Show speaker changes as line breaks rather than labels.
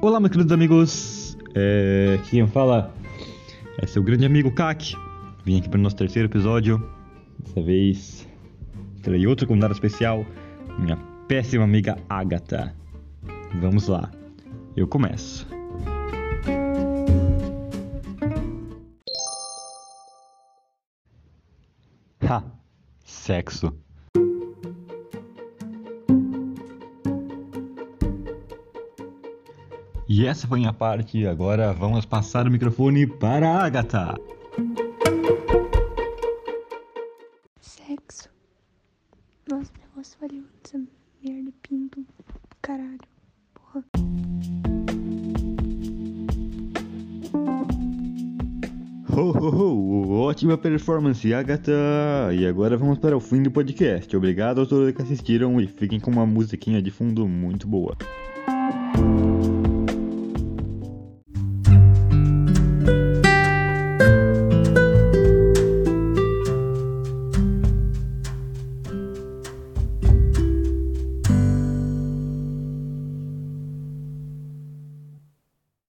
Olá, meus queridos amigos. É, quem fala é seu grande amigo Kak. Vim aqui para o nosso terceiro episódio. Dessa vez terei outro convidado especial, minha péssima amiga Agatha. Vamos lá, eu começo. Ha! Sexo. E essa foi a minha parte, agora vamos passar o microfone para a Agatha.
Sexo. Nossa, negócio valeu essa merda, pinto, caralho. Porra.
Ho, ho, ho! Ótima performance, Agatha! E agora vamos para o fim do podcast. Obrigado a todos que assistiram e fiquem com uma musiquinha de fundo muito boa.